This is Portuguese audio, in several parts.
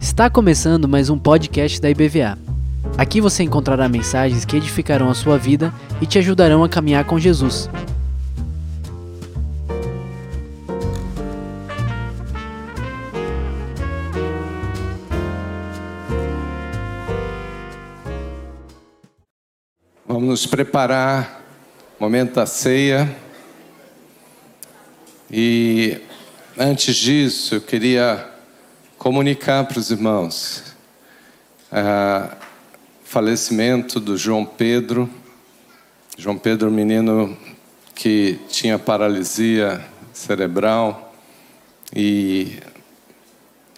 Está começando mais um podcast da IBVA. Aqui você encontrará mensagens que edificarão a sua vida e te ajudarão a caminhar com Jesus. Vamos nos preparar, momento da ceia. E antes disso, eu queria comunicar para os irmãos o falecimento do João Pedro. João Pedro, menino que tinha paralisia cerebral e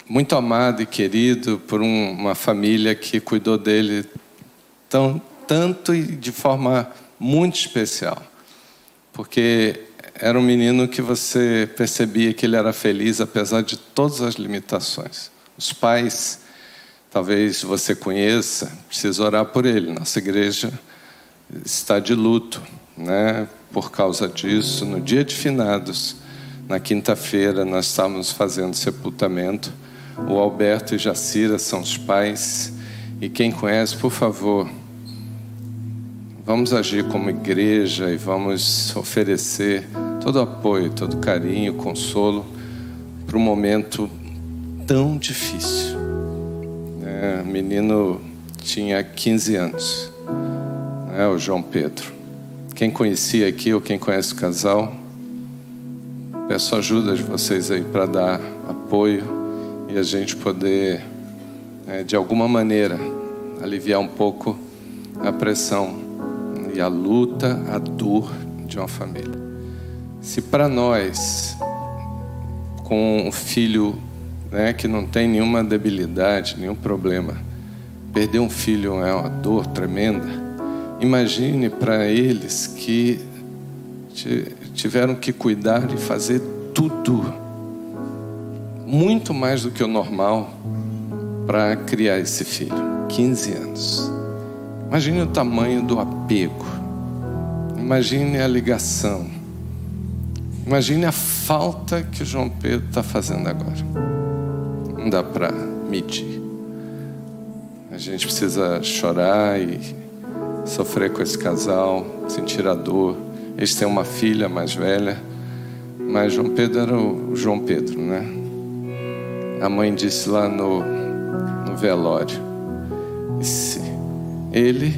muito amado e querido por um, uma família que cuidou dele tão tanto e de forma muito especial. Porque era um menino que você percebia que ele era feliz apesar de todas as limitações. Os pais, talvez você conheça, precisa orar por ele. Nossa igreja está de luto, né? Por causa disso, no dia de finados, na quinta-feira, nós estávamos fazendo sepultamento. O Alberto e Jacira são os pais. E quem conhece, por favor, Vamos agir como igreja e vamos oferecer todo apoio, todo carinho, consolo para um momento tão difícil. É, o menino tinha 15 anos, né, o João Pedro. Quem conhecia aqui ou quem conhece o casal, peço ajuda de vocês aí para dar apoio e a gente poder, é, de alguma maneira, aliviar um pouco a pressão e a luta, a dor de uma família. Se para nós, com um filho né, que não tem nenhuma debilidade, nenhum problema, perder um filho é uma dor tremenda, imagine para eles que tiveram que cuidar e fazer tudo, muito mais do que o normal, para criar esse filho. 15 anos. Imagine o tamanho do apego. Imagine a ligação. Imagine a falta que o João Pedro está fazendo agora. Não dá para medir. A gente precisa chorar e sofrer com esse casal, sentir a dor. Eles têm uma filha mais velha, mas João Pedro era o João Pedro, né? A mãe disse lá no, no velório: ele,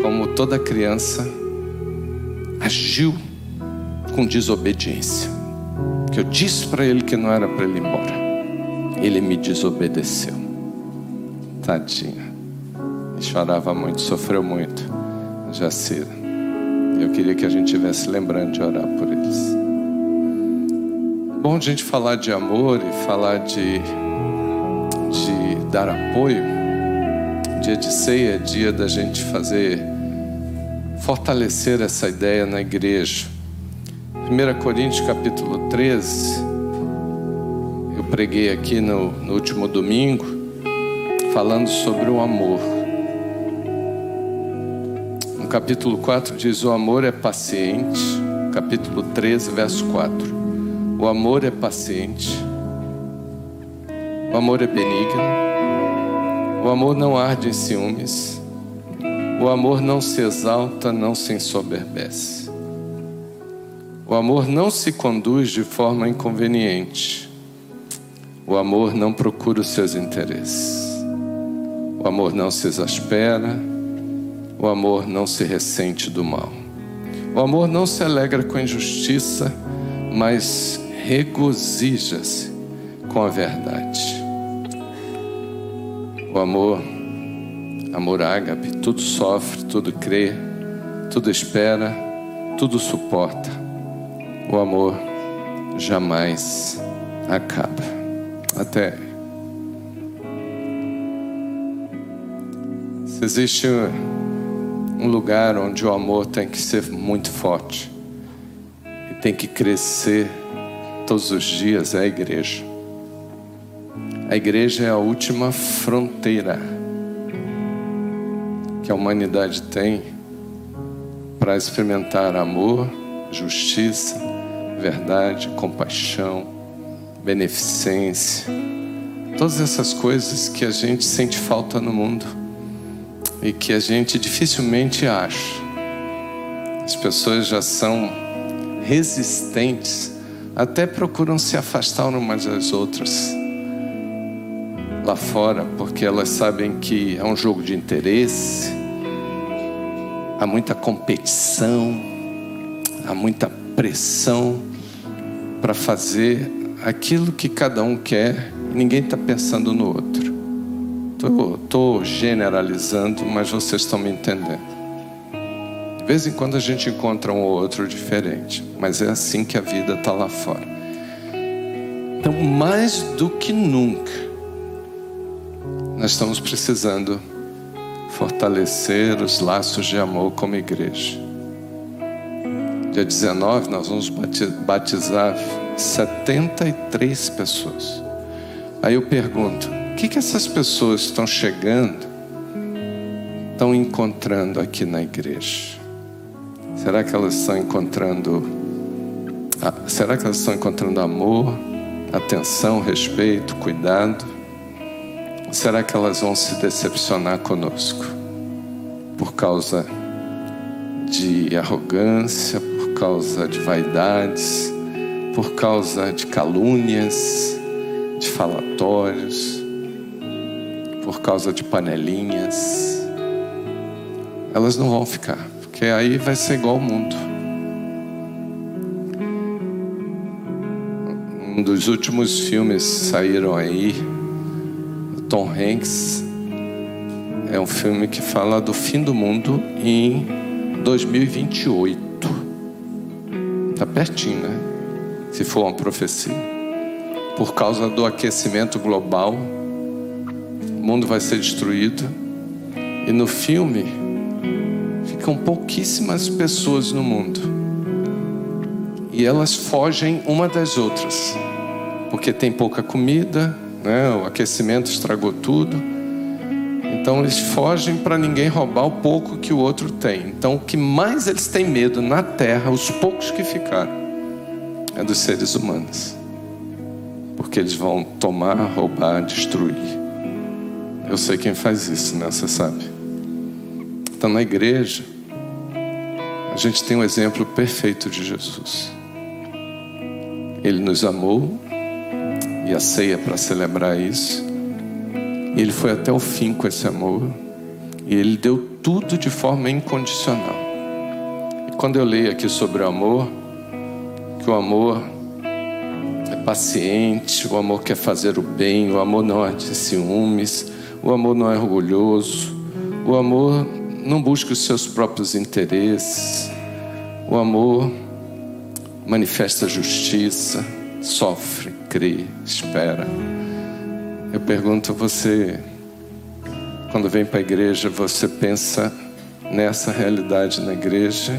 como toda criança, agiu com desobediência. Que eu disse para ele que não era para ele ir embora. Ele me desobedeceu. Tadinha. Chorava muito, sofreu muito. Jacira. Eu queria que a gente tivesse lembrando de orar por eles. Bom a gente falar de amor e falar de, de dar apoio dia de ceia é dia da gente fazer, fortalecer essa ideia na igreja. 1 Coríntios capítulo 13, eu preguei aqui no, no último domingo, falando sobre o amor. No capítulo 4 diz: O amor é paciente. Capítulo 13, verso 4. O amor é paciente. O amor é benigno. O amor não arde em ciúmes. O amor não se exalta, não se ensoberbece. O amor não se conduz de forma inconveniente. O amor não procura os seus interesses. O amor não se exaspera. O amor não se ressente do mal. O amor não se alegra com a injustiça, mas regozija-se com a verdade. O amor, amor ágape, tudo sofre, tudo crê, tudo espera, tudo suporta. O amor jamais acaba. Até. Se existe um lugar onde o amor tem que ser muito forte e tem que crescer todos os dias, é a igreja. A igreja é a última fronteira que a humanidade tem para experimentar amor, justiça, verdade, compaixão, beneficência, todas essas coisas que a gente sente falta no mundo e que a gente dificilmente acha. As pessoas já são resistentes, até procuram se afastar umas das outras lá fora, porque elas sabem que é um jogo de interesse, há muita competição, há muita pressão para fazer aquilo que cada um quer ninguém está pensando no outro. Estou generalizando, mas vocês estão me entendendo. De vez em quando a gente encontra um ou outro diferente, mas é assim que a vida está lá fora. Então, mais do que nunca, nós estamos precisando fortalecer os laços de amor como igreja. Dia 19 nós vamos batizar 73 pessoas. Aí eu pergunto: o que, que essas pessoas estão chegando, estão encontrando aqui na igreja? Será que elas estão encontrando? Será que elas estão encontrando amor, atenção, respeito, cuidado? Será que elas vão se decepcionar conosco por causa de arrogância, por causa de vaidades, por causa de calúnias, de falatórios, por causa de panelinhas. Elas não vão ficar, porque aí vai ser igual ao mundo. Um dos últimos filmes saíram aí, Tom Hanks, é um filme que fala do fim do mundo em 2028. Está pertinho, né? Se for uma profecia. Por causa do aquecimento global, o mundo vai ser destruído. E no filme, ficam pouquíssimas pessoas no mundo. E elas fogem uma das outras. Porque tem pouca comida, né? o aquecimento estragou tudo então eles fogem para ninguém roubar o pouco que o outro tem. Então o que mais eles têm medo na terra, os poucos que ficaram, é dos seres humanos. Porque eles vão tomar, roubar, destruir. Eu sei quem faz isso, né? Você sabe. Então na igreja, a gente tem um exemplo perfeito de Jesus. Ele nos amou e a ceia para celebrar isso e ele foi até o fim com esse amor. E ele deu tudo de forma incondicional. E quando eu leio aqui sobre o amor, que o amor é paciente, o amor quer fazer o bem, o amor não é de ciúmes, o amor não é orgulhoso, o amor não busca os seus próprios interesses, o amor manifesta justiça, sofre, crê, espera. Eu pergunto você, quando vem para a igreja, você pensa nessa realidade na igreja,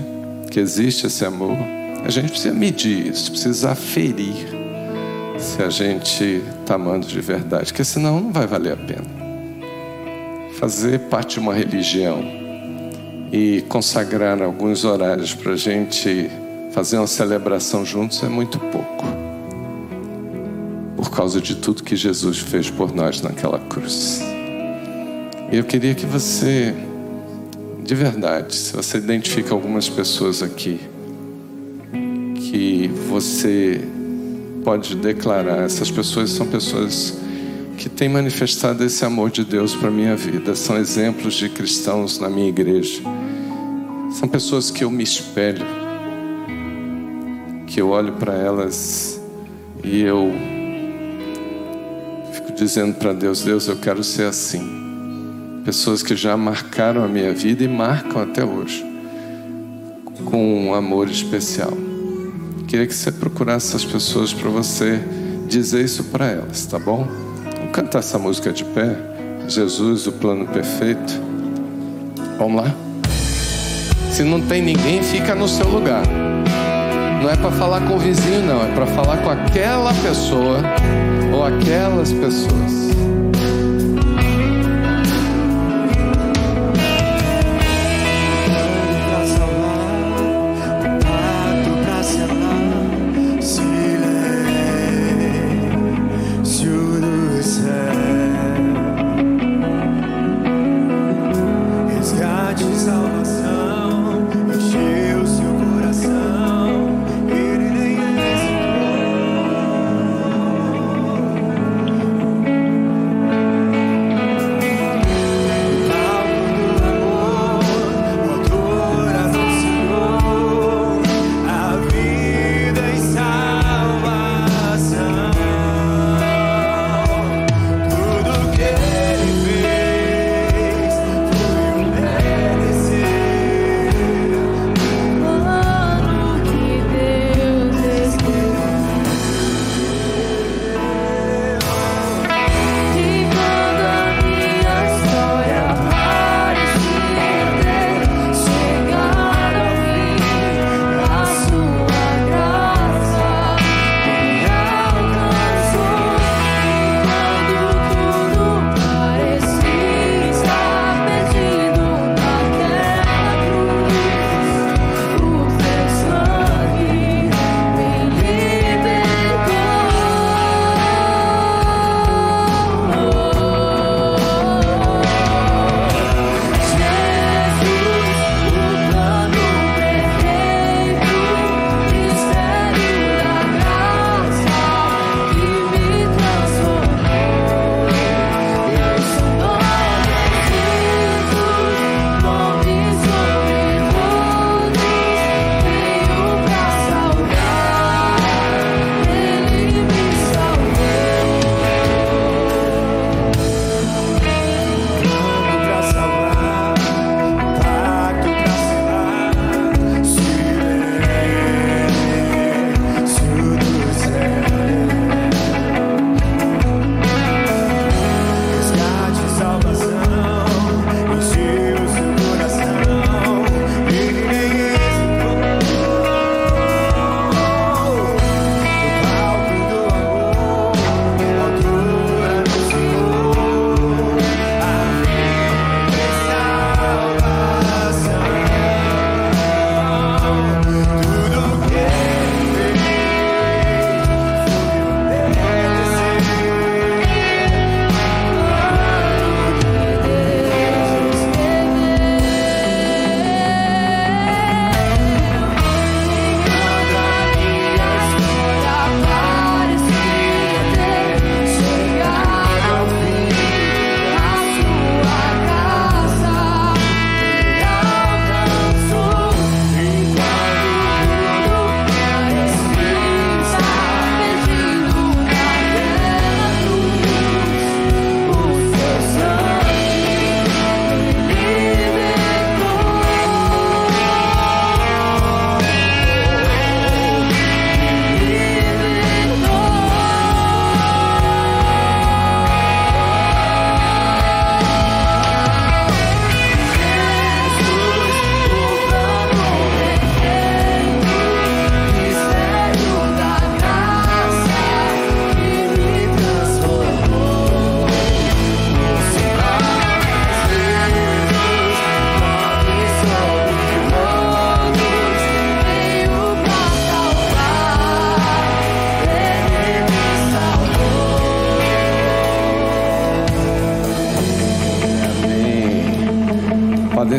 que existe esse amor? A gente precisa medir isso, precisa aferir se a gente está amando de verdade, porque senão não vai valer a pena. Fazer parte de uma religião e consagrar alguns horários para a gente fazer uma celebração juntos é muito pouco causa de tudo que Jesus fez por nós naquela cruz. E eu queria que você, de verdade, se você identifica algumas pessoas aqui, que você pode declarar, essas pessoas são pessoas que têm manifestado esse amor de Deus para minha vida, são exemplos de cristãos na minha igreja, são pessoas que eu me espelho, que eu olho para elas e eu dizendo para Deus: Deus, eu quero ser assim. Pessoas que já marcaram a minha vida e marcam até hoje, com um amor especial. Queria que você procurasse essas pessoas para você dizer isso para elas, tá bom? Vamos cantar essa música de pé. Jesus, o plano perfeito. Vamos lá? Se não tem ninguém, fica no seu lugar. Não é para falar com o vizinho, não. É para falar com aquela pessoa ou aquelas pessoas.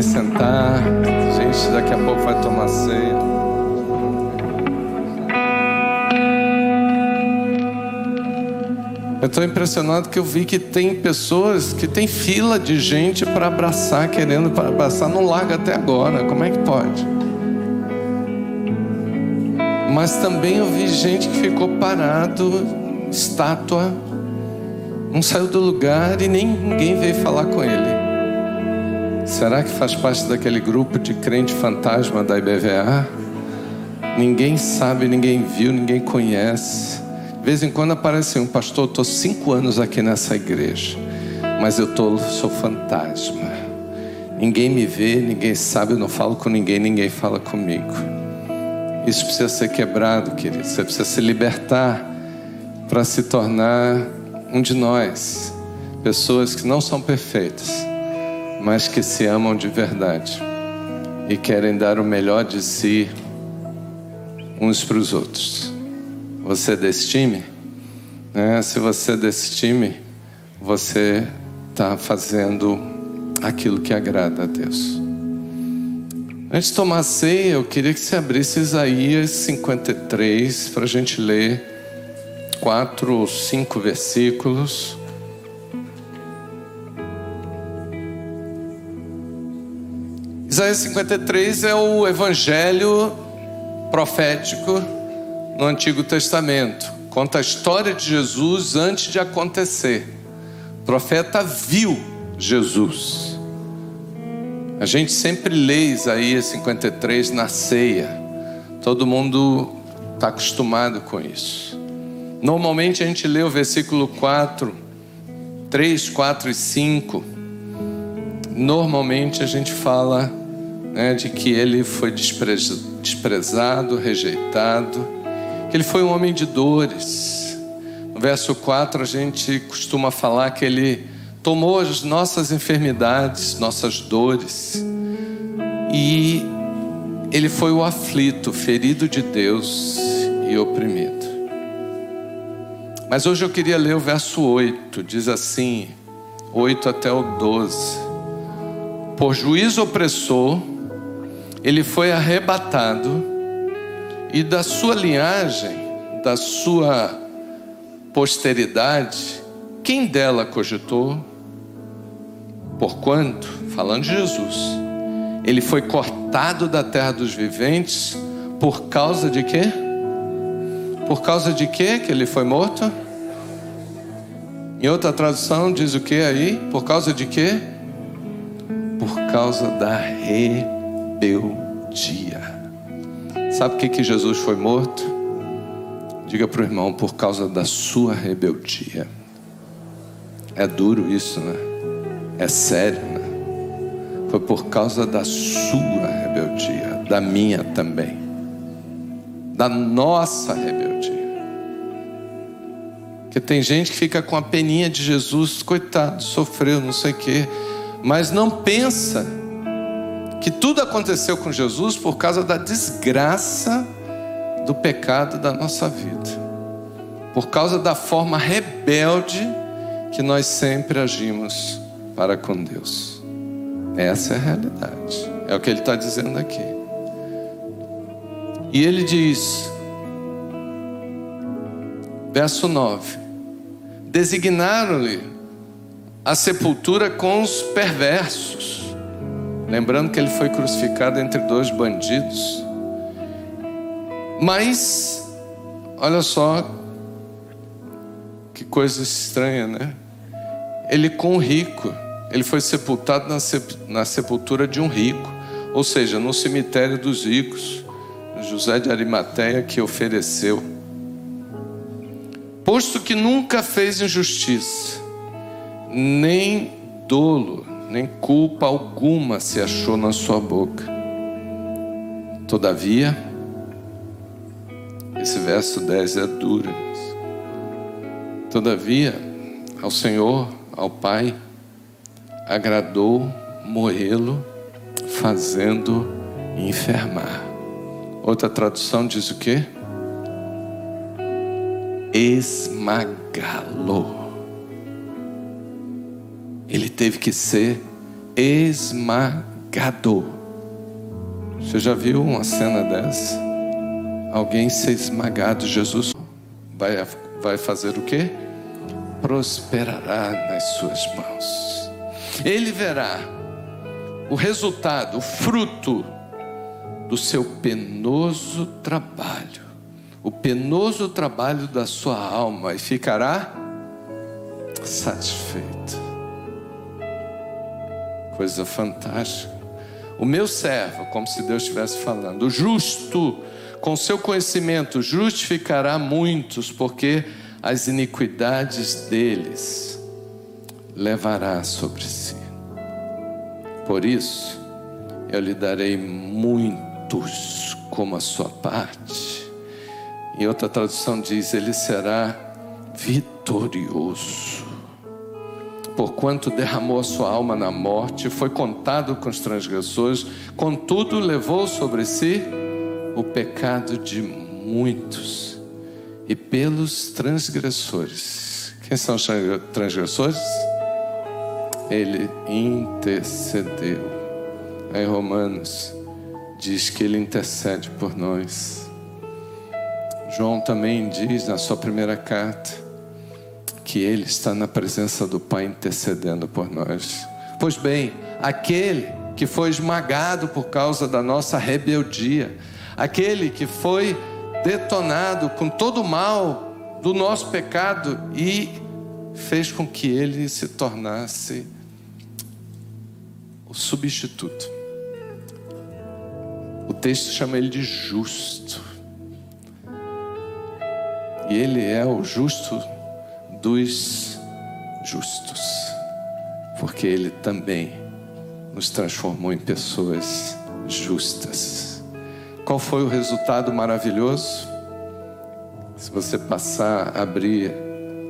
Sentar. A gente daqui a pouco vai tomar ceia. Eu estou impressionado que eu vi que tem pessoas que tem fila de gente para abraçar, querendo para abraçar, não larga até agora. Como é que pode? Mas também eu vi gente que ficou parado, estátua, não saiu do lugar e nem ninguém veio falar com ele. Será que faz parte daquele grupo de crente fantasma da IBVA? Ninguém sabe, ninguém viu, ninguém conhece. De vez em quando aparece um pastor, estou cinco anos aqui nessa igreja, mas eu tô, sou fantasma. Ninguém me vê, ninguém sabe, eu não falo com ninguém, ninguém fala comigo. Isso precisa ser quebrado, querido. Você precisa se libertar para se tornar um de nós. Pessoas que não são perfeitas, mas que se amam de verdade e querem dar o melhor de si uns para os outros. Você é desse time? É, se você é desse time, você está fazendo aquilo que agrada a Deus. Antes de tomar ceia, eu queria que você abrisse Isaías 53 para a gente ler quatro ou cinco versículos. Isaías 53 é o evangelho profético no Antigo Testamento. Conta a história de Jesus antes de acontecer. O profeta viu Jesus. A gente sempre lê Isaías 53 na ceia. Todo mundo está acostumado com isso. Normalmente a gente lê o versículo 4, 3, 4 e 5. Normalmente a gente fala né, de que ele foi desprezado, rejeitado, que ele foi um homem de dores. No verso 4 a gente costuma falar que ele tomou as nossas enfermidades, nossas dores, e ele foi o aflito, ferido de Deus e oprimido. Mas hoje eu queria ler o verso 8, diz assim, 8 até o 12. Por juízo opressor, ele foi arrebatado, e da sua linhagem, da sua posteridade, quem dela cogitou? Porquanto, falando de Jesus, ele foi cortado da terra dos viventes por causa de quê? Por causa de quê que ele foi morto? Em outra tradução diz o que aí? Por causa de quê? Por causa da rebeldia. Sabe por que, que Jesus foi morto? Diga para o irmão, por causa da sua rebeldia. É duro isso, né? É sério, né? Foi por causa da sua rebeldia, da minha também, da nossa rebeldia. Porque tem gente que fica com a peninha de Jesus, coitado, sofreu, não sei o quê, mas não pensa que tudo aconteceu com Jesus por causa da desgraça do pecado da nossa vida, por causa da forma rebelde que nós sempre agimos para com Deus. Essa é a realidade. É o que ele está dizendo aqui. E ele diz, verso 9: Designaram-lhe a sepultura com os perversos. Lembrando que ele foi crucificado entre dois bandidos. Mas, olha só, que coisa estranha, né? Ele com o rico. Ele foi sepultado na sepultura de um rico, ou seja, no cemitério dos ricos. José de Arimateia que ofereceu. Posto que nunca fez injustiça, nem dolo, nem culpa alguma se achou na sua boca. Todavia, esse verso 10 é duro. Todavia, ao Senhor, ao Pai, agradou moê-lo, fazendo enfermar. Outra tradução diz o quê? Esmagá-lo. Teve que ser esmagado. esmagado. Você já viu uma cena dessa? Alguém ser esmagado, Jesus vai, vai fazer o quê? Prosperará nas suas mãos. Ele verá o resultado, o fruto do seu penoso trabalho, o penoso trabalho da sua alma e ficará satisfeito. Coisa fantástica. O meu servo, como se Deus estivesse falando, o justo, com seu conhecimento, justificará muitos, porque as iniquidades deles levará sobre si. Por isso, eu lhe darei muitos como a sua parte. Em outra tradução diz: ele será vitorioso. Porquanto derramou a sua alma na morte, foi contado com os transgressores, contudo levou sobre si o pecado de muitos e pelos transgressores. Quem são os transgressores? Ele intercedeu. Em Romanos diz que ele intercede por nós. João também diz na sua primeira carta que Ele está na presença do Pai intercedendo por nós. Pois bem, aquele que foi esmagado por causa da nossa rebeldia, aquele que foi detonado com todo o mal do nosso pecado e fez com que ele se tornasse o substituto. O texto chama ele de justo. E ele é o justo dos justos, porque Ele também nos transformou em pessoas justas. Qual foi o resultado maravilhoso? Se você passar, abrir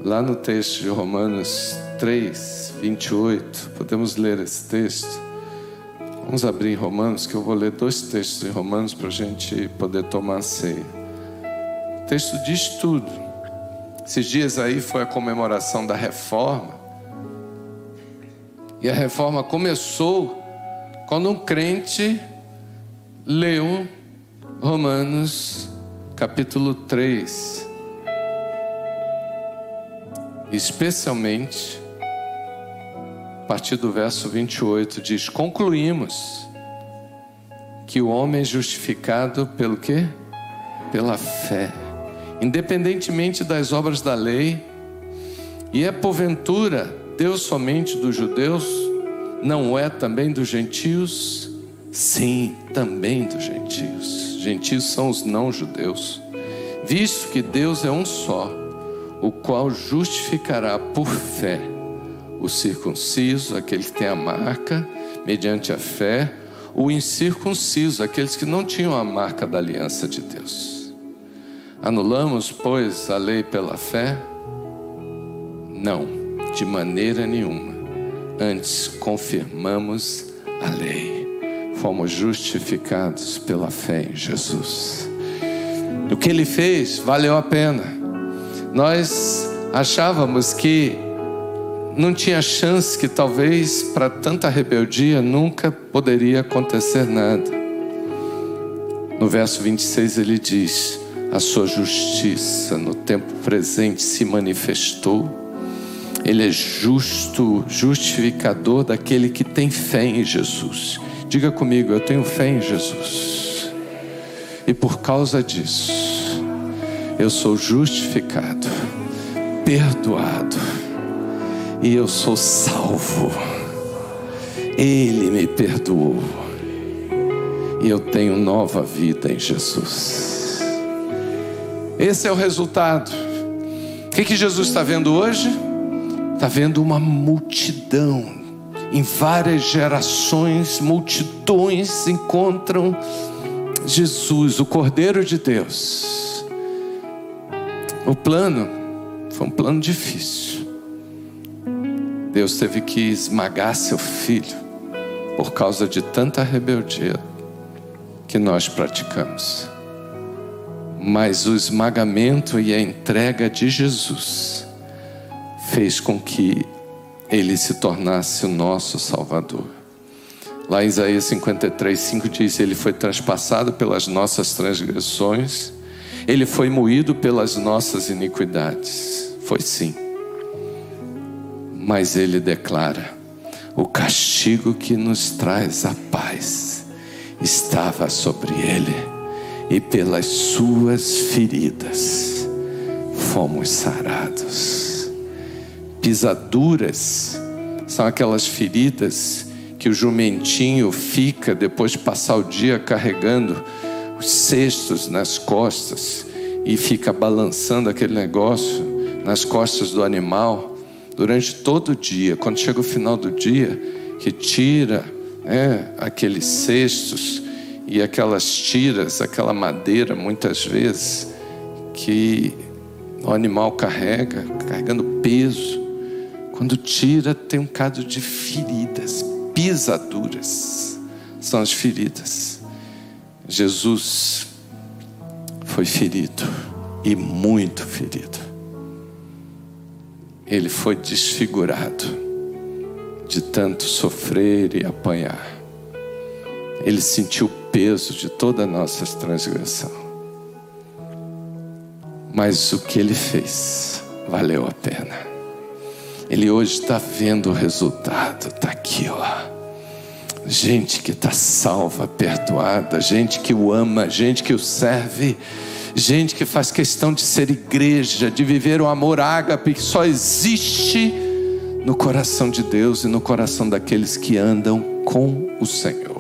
lá no texto de Romanos 3, 28, podemos ler esse texto. Vamos abrir em Romanos, que eu vou ler dois textos em Romanos para a gente poder tomar a ceia. O texto diz tudo. Esses dias aí foi a comemoração da reforma. E a reforma começou quando um crente leu Romanos capítulo 3. Especialmente, a partir do verso 28, diz: Concluímos que o homem é justificado pelo quê? Pela fé independentemente das obras da lei, e é porventura Deus somente dos judeus, não é também dos gentios? Sim, também dos gentios. Gentios são os não-judeus. Visto que Deus é um só, o qual justificará por fé o circunciso, aquele que tem a marca, mediante a fé, o incircunciso, aqueles que não tinham a marca da aliança de Deus. Anulamos, pois, a lei pela fé? Não, de maneira nenhuma. Antes confirmamos a lei. Fomos justificados pela fé em Jesus. O que ele fez valeu a pena. Nós achávamos que não tinha chance, que talvez para tanta rebeldia nunca poderia acontecer nada. No verso 26 ele diz: a sua justiça no tempo presente se manifestou. Ele é justo, justificador daquele que tem fé em Jesus. Diga comigo, eu tenho fé em Jesus. E por causa disso, eu sou justificado, perdoado, e eu sou salvo. Ele me perdoou, e eu tenho nova vida em Jesus. Esse é o resultado. O que, que Jesus está vendo hoje? Está vendo uma multidão. Em várias gerações, multidões encontram Jesus, o Cordeiro de Deus. O plano foi um plano difícil. Deus teve que esmagar seu filho por causa de tanta rebeldia que nós praticamos mas o esmagamento e a entrega de Jesus fez com que ele se tornasse o nosso Salvador. Lá em Isaías 53, 5 diz: Ele foi transpassado pelas nossas transgressões, ele foi moído pelas nossas iniquidades. Foi sim. Mas ele declara: o castigo que nos traz a paz estava sobre ele, e pelas suas feridas fomos sarados. Pisaduras são aquelas feridas que o jumentinho fica depois de passar o dia carregando os cestos nas costas e fica balançando aquele negócio nas costas do animal durante todo o dia. Quando chega o final do dia, que tira né, aqueles cestos e aquelas tiras, aquela madeira, muitas vezes, que o animal carrega, carregando peso. Quando tira, tem um cado de feridas, pisaduras são as feridas. Jesus foi ferido e muito ferido. Ele foi desfigurado de tanto sofrer e apanhar. Ele sentiu peso de toda nossa transgressão. Mas o que ele fez valeu a pena. Ele hoje está vendo o resultado, está aqui, ó. Gente que está salva, perdoada, gente que o ama, gente que o serve, gente que faz questão de ser igreja, de viver o amor ágape que só existe no coração de Deus e no coração daqueles que andam com o Senhor.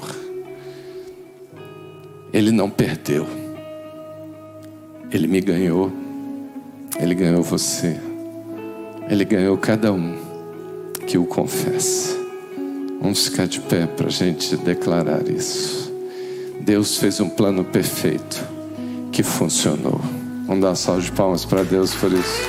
Ele não perdeu, ele me ganhou, ele ganhou você. Ele ganhou cada um que o confessa. Vamos ficar de pé para a gente declarar isso. Deus fez um plano perfeito que funcionou. Vamos dar uma salva de palmas para Deus por isso.